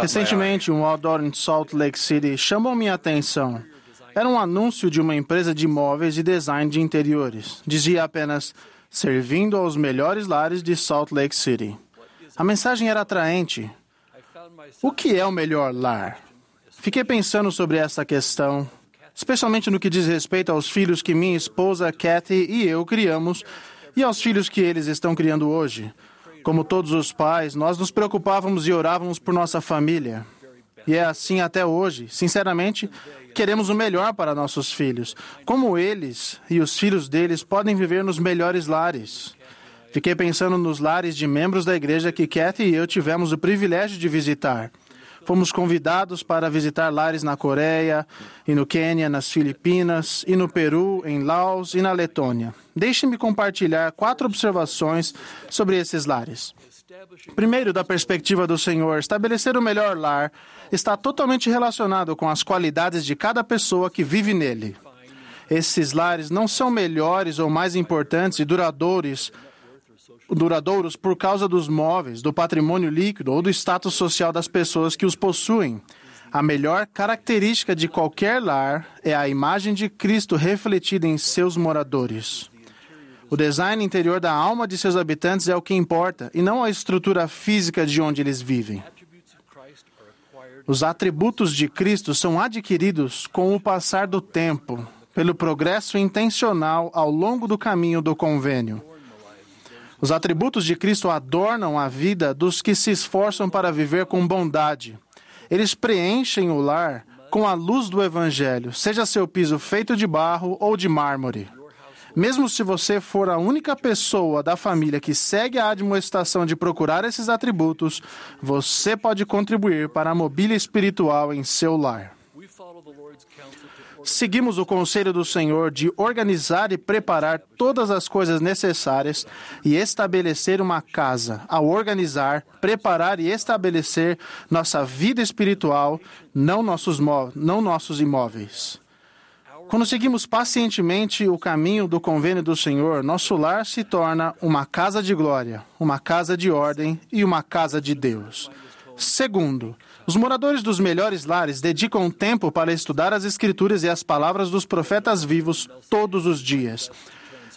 Recentemente, um outdoor em Salt Lake City chamou minha atenção. Era um anúncio de uma empresa de móveis e design de interiores. Dizia apenas: servindo aos melhores lares de Salt Lake City. A mensagem era atraente. O que é o melhor lar? Fiquei pensando sobre essa questão, especialmente no que diz respeito aos filhos que minha esposa Kathy e eu criamos e aos filhos que eles estão criando hoje. Como todos os pais, nós nos preocupávamos e orávamos por nossa família. E é assim até hoje. Sinceramente, queremos o melhor para nossos filhos. Como eles e os filhos deles podem viver nos melhores lares? Fiquei pensando nos lares de membros da igreja que Kathy e eu tivemos o privilégio de visitar. Fomos convidados para visitar lares na Coreia, e no Quênia, nas Filipinas, e no Peru, em Laos e na Letônia. Deixe-me compartilhar quatro observações sobre esses lares. Primeiro, da perspectiva do Senhor, estabelecer o melhor lar está totalmente relacionado com as qualidades de cada pessoa que vive nele. Esses lares não são melhores ou mais importantes e duradouros duradouros por causa dos móveis, do patrimônio líquido ou do status social das pessoas que os possuem. A melhor característica de qualquer lar é a imagem de Cristo refletida em seus moradores. O design interior da alma de seus habitantes é o que importa, e não a estrutura física de onde eles vivem. Os atributos de Cristo são adquiridos com o passar do tempo, pelo progresso intencional ao longo do caminho do convênio. Os atributos de Cristo adornam a vida dos que se esforçam para viver com bondade. Eles preenchem o lar com a luz do Evangelho, seja seu piso feito de barro ou de mármore. Mesmo se você for a única pessoa da família que segue a admoestação de procurar esses atributos, você pode contribuir para a mobília espiritual em seu lar. Seguimos o conselho do Senhor de organizar e preparar todas as coisas necessárias e estabelecer uma casa. Ao organizar, preparar e estabelecer nossa vida espiritual, não nossos, não nossos imóveis. Quando seguimos pacientemente o caminho do convênio do Senhor, nosso lar se torna uma casa de glória, uma casa de ordem e uma casa de Deus. Segundo, os moradores dos melhores lares dedicam tempo para estudar as Escrituras e as palavras dos profetas vivos todos os dias.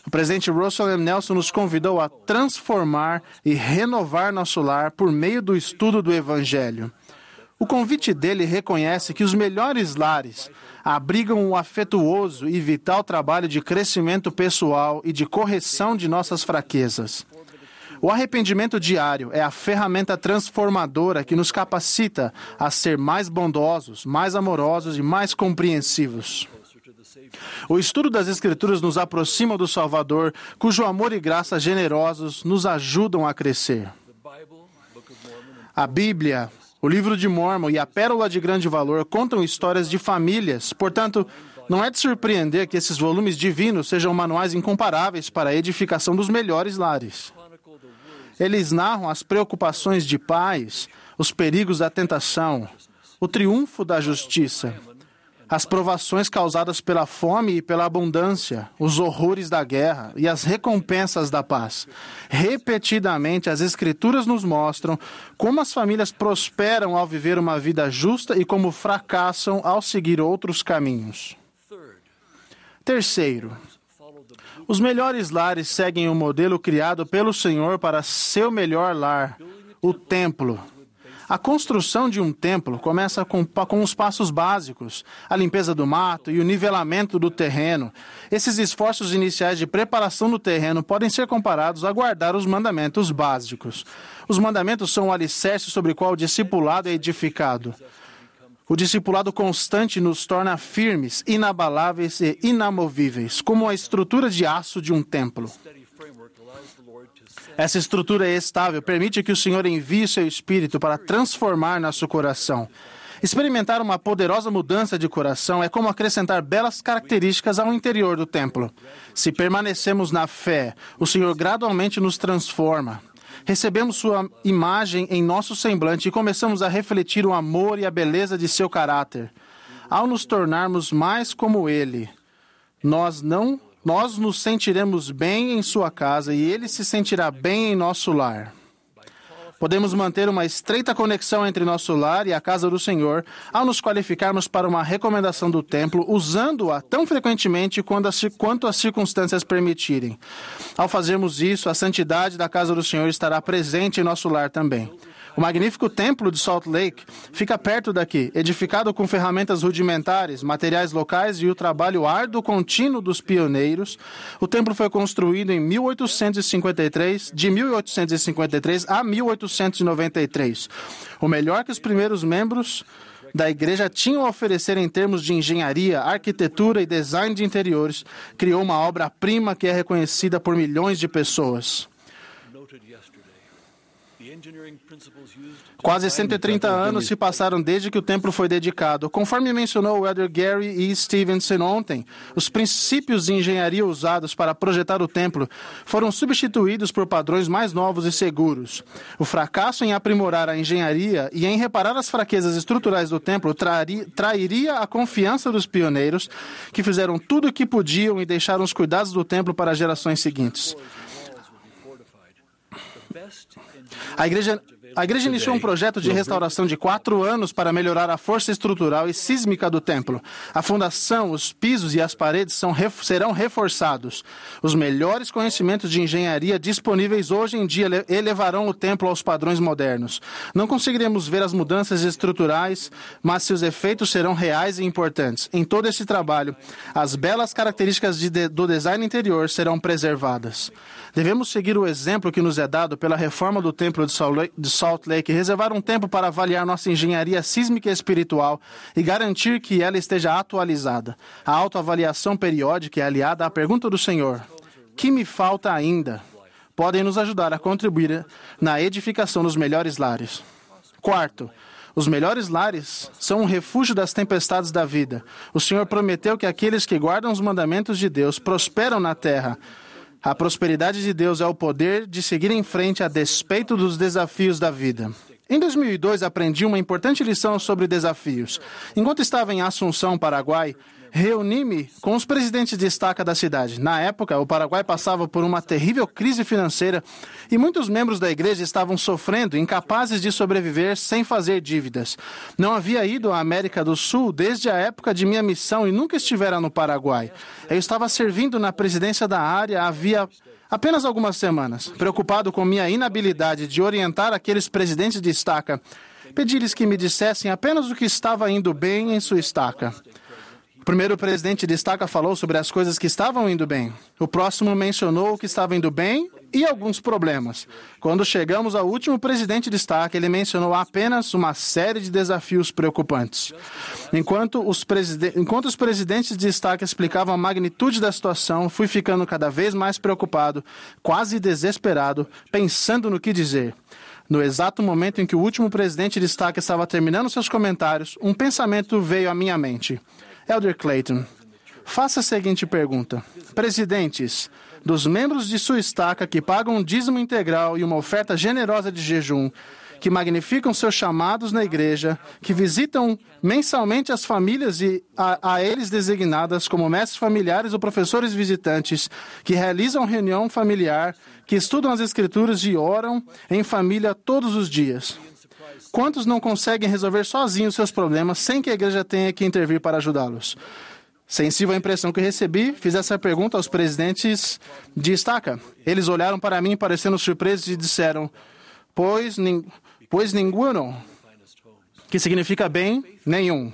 O presidente Russell M. Nelson nos convidou a transformar e renovar nosso lar por meio do estudo do Evangelho. O convite dele reconhece que os melhores lares abrigam o afetuoso e vital trabalho de crescimento pessoal e de correção de nossas fraquezas. O arrependimento diário é a ferramenta transformadora que nos capacita a ser mais bondosos, mais amorosos e mais compreensivos. O estudo das Escrituras nos aproxima do Salvador, cujo amor e graça generosos nos ajudam a crescer. A Bíblia, o livro de Mormon e a Pérola de Grande Valor contam histórias de famílias, portanto, não é de surpreender que esses volumes divinos sejam manuais incomparáveis para a edificação dos melhores lares. Eles narram as preocupações de pais, os perigos da tentação, o triunfo da justiça, as provações causadas pela fome e pela abundância, os horrores da guerra e as recompensas da paz. Repetidamente, as Escrituras nos mostram como as famílias prosperam ao viver uma vida justa e como fracassam ao seguir outros caminhos. Terceiro, os melhores lares seguem o modelo criado pelo Senhor para seu melhor lar, o templo. A construção de um templo começa com, com os passos básicos, a limpeza do mato e o nivelamento do terreno. Esses esforços iniciais de preparação do terreno podem ser comparados a guardar os mandamentos básicos. Os mandamentos são o alicerce sobre o qual o discipulado é edificado. O discipulado constante nos torna firmes, inabaláveis e inamovíveis, como a estrutura de aço de um templo. Essa estrutura é estável, permite que o Senhor envie seu espírito para transformar nosso coração. Experimentar uma poderosa mudança de coração é como acrescentar belas características ao interior do templo. Se permanecemos na fé, o Senhor gradualmente nos transforma. Recebemos sua imagem em nosso semblante e começamos a refletir o amor e a beleza de seu caráter. Ao nos tornarmos mais como ele, nós não nós nos sentiremos bem em sua casa e ele se sentirá bem em nosso lar. Podemos manter uma estreita conexão entre nosso lar e a casa do Senhor ao nos qualificarmos para uma recomendação do templo, usando-a tão frequentemente quanto as circunstâncias permitirem. Ao fazermos isso, a santidade da casa do Senhor estará presente em nosso lar também. O magnífico templo de Salt Lake fica perto daqui, edificado com ferramentas rudimentares, materiais locais e o trabalho árduo contínuo dos pioneiros. O templo foi construído em 1853, de 1853 a 1893. O melhor que os primeiros membros da igreja tinham a oferecer em termos de engenharia, arquitetura e design de interiores, criou uma obra-prima que é reconhecida por milhões de pessoas. Quase 130 anos se passaram desde que o templo foi dedicado. Conforme mencionou o elder Gary E. Stevenson ontem, os princípios de engenharia usados para projetar o templo foram substituídos por padrões mais novos e seguros. O fracasso em aprimorar a engenharia e em reparar as fraquezas estruturais do templo trairia a confiança dos pioneiros, que fizeram tudo o que podiam e deixaram os cuidados do templo para gerações seguintes. A igreja, a igreja iniciou um projeto de restauração de quatro anos para melhorar a força estrutural e sísmica do templo. A fundação, os pisos e as paredes são, serão reforçados. Os melhores conhecimentos de engenharia disponíveis hoje em dia elevarão o templo aos padrões modernos. Não conseguiremos ver as mudanças estruturais, mas seus efeitos serão reais e importantes. Em todo esse trabalho, as belas características de, do design interior serão preservadas. Devemos seguir o exemplo que nos é dado pela reforma do Templo de Salt Lake reservar um tempo para avaliar nossa engenharia sísmica espiritual e garantir que ela esteja atualizada. A autoavaliação periódica é aliada à pergunta do Senhor: que me falta ainda? Podem nos ajudar a contribuir na edificação dos melhores lares. Quarto, os melhores lares são um refúgio das tempestades da vida. O Senhor prometeu que aqueles que guardam os mandamentos de Deus prosperam na terra. A prosperidade de Deus é o poder de seguir em frente a despeito dos desafios da vida. Em 2002, aprendi uma importante lição sobre desafios. Enquanto estava em Assunção, Paraguai, reuni-me com os presidentes de estaca da cidade. Na época, o Paraguai passava por uma terrível crise financeira e muitos membros da igreja estavam sofrendo, incapazes de sobreviver sem fazer dívidas. Não havia ido à América do Sul desde a época de minha missão e nunca estivera no Paraguai. Eu estava servindo na presidência da área havia apenas algumas semanas. Preocupado com minha inabilidade de orientar aqueles presidentes de estaca, pedi-lhes que me dissessem apenas o que estava indo bem em sua estaca primeiro presidente destaca falou sobre as coisas que estavam indo bem. O próximo mencionou o que estava indo bem e alguns problemas. Quando chegamos ao último presidente destaca, ele mencionou apenas uma série de desafios preocupantes. Enquanto os, Enquanto os presidentes de destaque explicavam a magnitude da situação, fui ficando cada vez mais preocupado, quase desesperado, pensando no que dizer. No exato momento em que o último presidente de destaque estava terminando seus comentários, um pensamento veio à minha mente. Elder Clayton, faça a seguinte pergunta: Presidentes, dos membros de sua estaca que pagam um dízimo integral e uma oferta generosa de jejum, que magnificam seus chamados na igreja, que visitam mensalmente as famílias e a, a, eles designadas como mestres familiares ou professores visitantes, que realizam reunião familiar, que estudam as escrituras e oram em família todos os dias. Quantos não conseguem resolver sozinhos seus problemas sem que a igreja tenha que intervir para ajudá-los? Sensível à impressão que recebi, fiz essa pergunta aos presidentes de estaca. Eles olharam para mim parecendo surpresos e disseram: Pois, nin, pois ninguno, que significa bem, nenhum.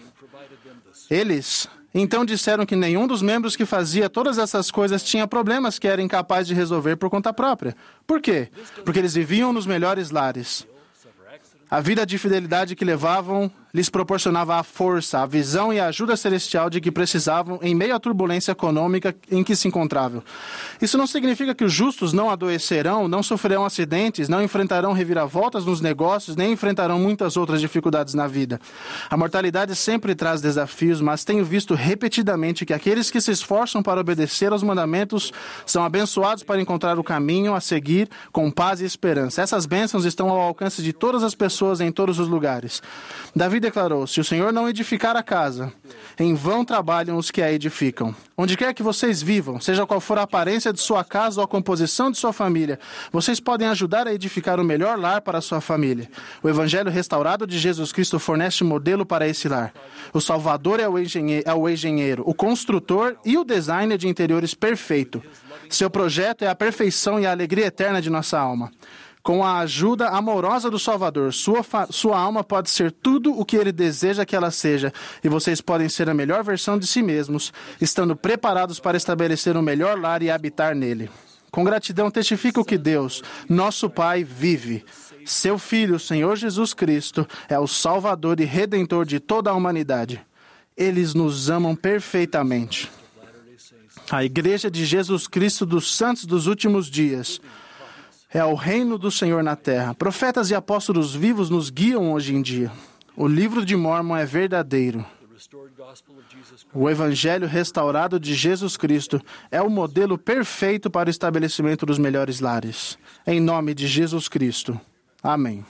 Eles então disseram que nenhum dos membros que fazia todas essas coisas tinha problemas que era incapaz de resolver por conta própria. Por quê? Porque eles viviam nos melhores lares. A vida de fidelidade que levavam lhes proporcionava a força, a visão e a ajuda celestial de que precisavam em meio à turbulência econômica em que se encontravam. Isso não significa que os justos não adoecerão, não sofrerão acidentes, não enfrentarão reviravoltas nos negócios, nem enfrentarão muitas outras dificuldades na vida. A mortalidade sempre traz desafios, mas tenho visto repetidamente que aqueles que se esforçam para obedecer aos mandamentos são abençoados para encontrar o caminho a seguir com paz e esperança. Essas bênçãos estão ao alcance de todas as pessoas em todos os lugares. Davi declarou: Se o Senhor não edificar a casa, em vão trabalham os que a edificam. Onde quer que vocês vivam, seja qual for a aparência de sua casa ou a composição de sua família, vocês podem ajudar a edificar o melhor lar para a sua família. O Evangelho restaurado de Jesus Cristo fornece modelo para esse lar. O Salvador é o engenheiro, é o, engenheiro, o construtor e o designer de interiores perfeito. Seu projeto é a perfeição e a alegria eterna de nossa alma. Com a ajuda amorosa do Salvador, sua, sua alma pode ser tudo o que ele deseja que ela seja, e vocês podem ser a melhor versão de si mesmos, estando preparados para estabelecer um melhor lar e habitar nele. Com gratidão, testifico que Deus, nosso Pai, vive. Seu Filho, Senhor Jesus Cristo, é o Salvador e Redentor de toda a humanidade. Eles nos amam perfeitamente. A Igreja de Jesus Cristo dos Santos dos Últimos Dias é o reino do Senhor na terra. Profetas e apóstolos vivos nos guiam hoje em dia. O livro de Mormon é verdadeiro. O Evangelho restaurado de Jesus Cristo é o modelo perfeito para o estabelecimento dos melhores lares. Em nome de Jesus Cristo. Amém.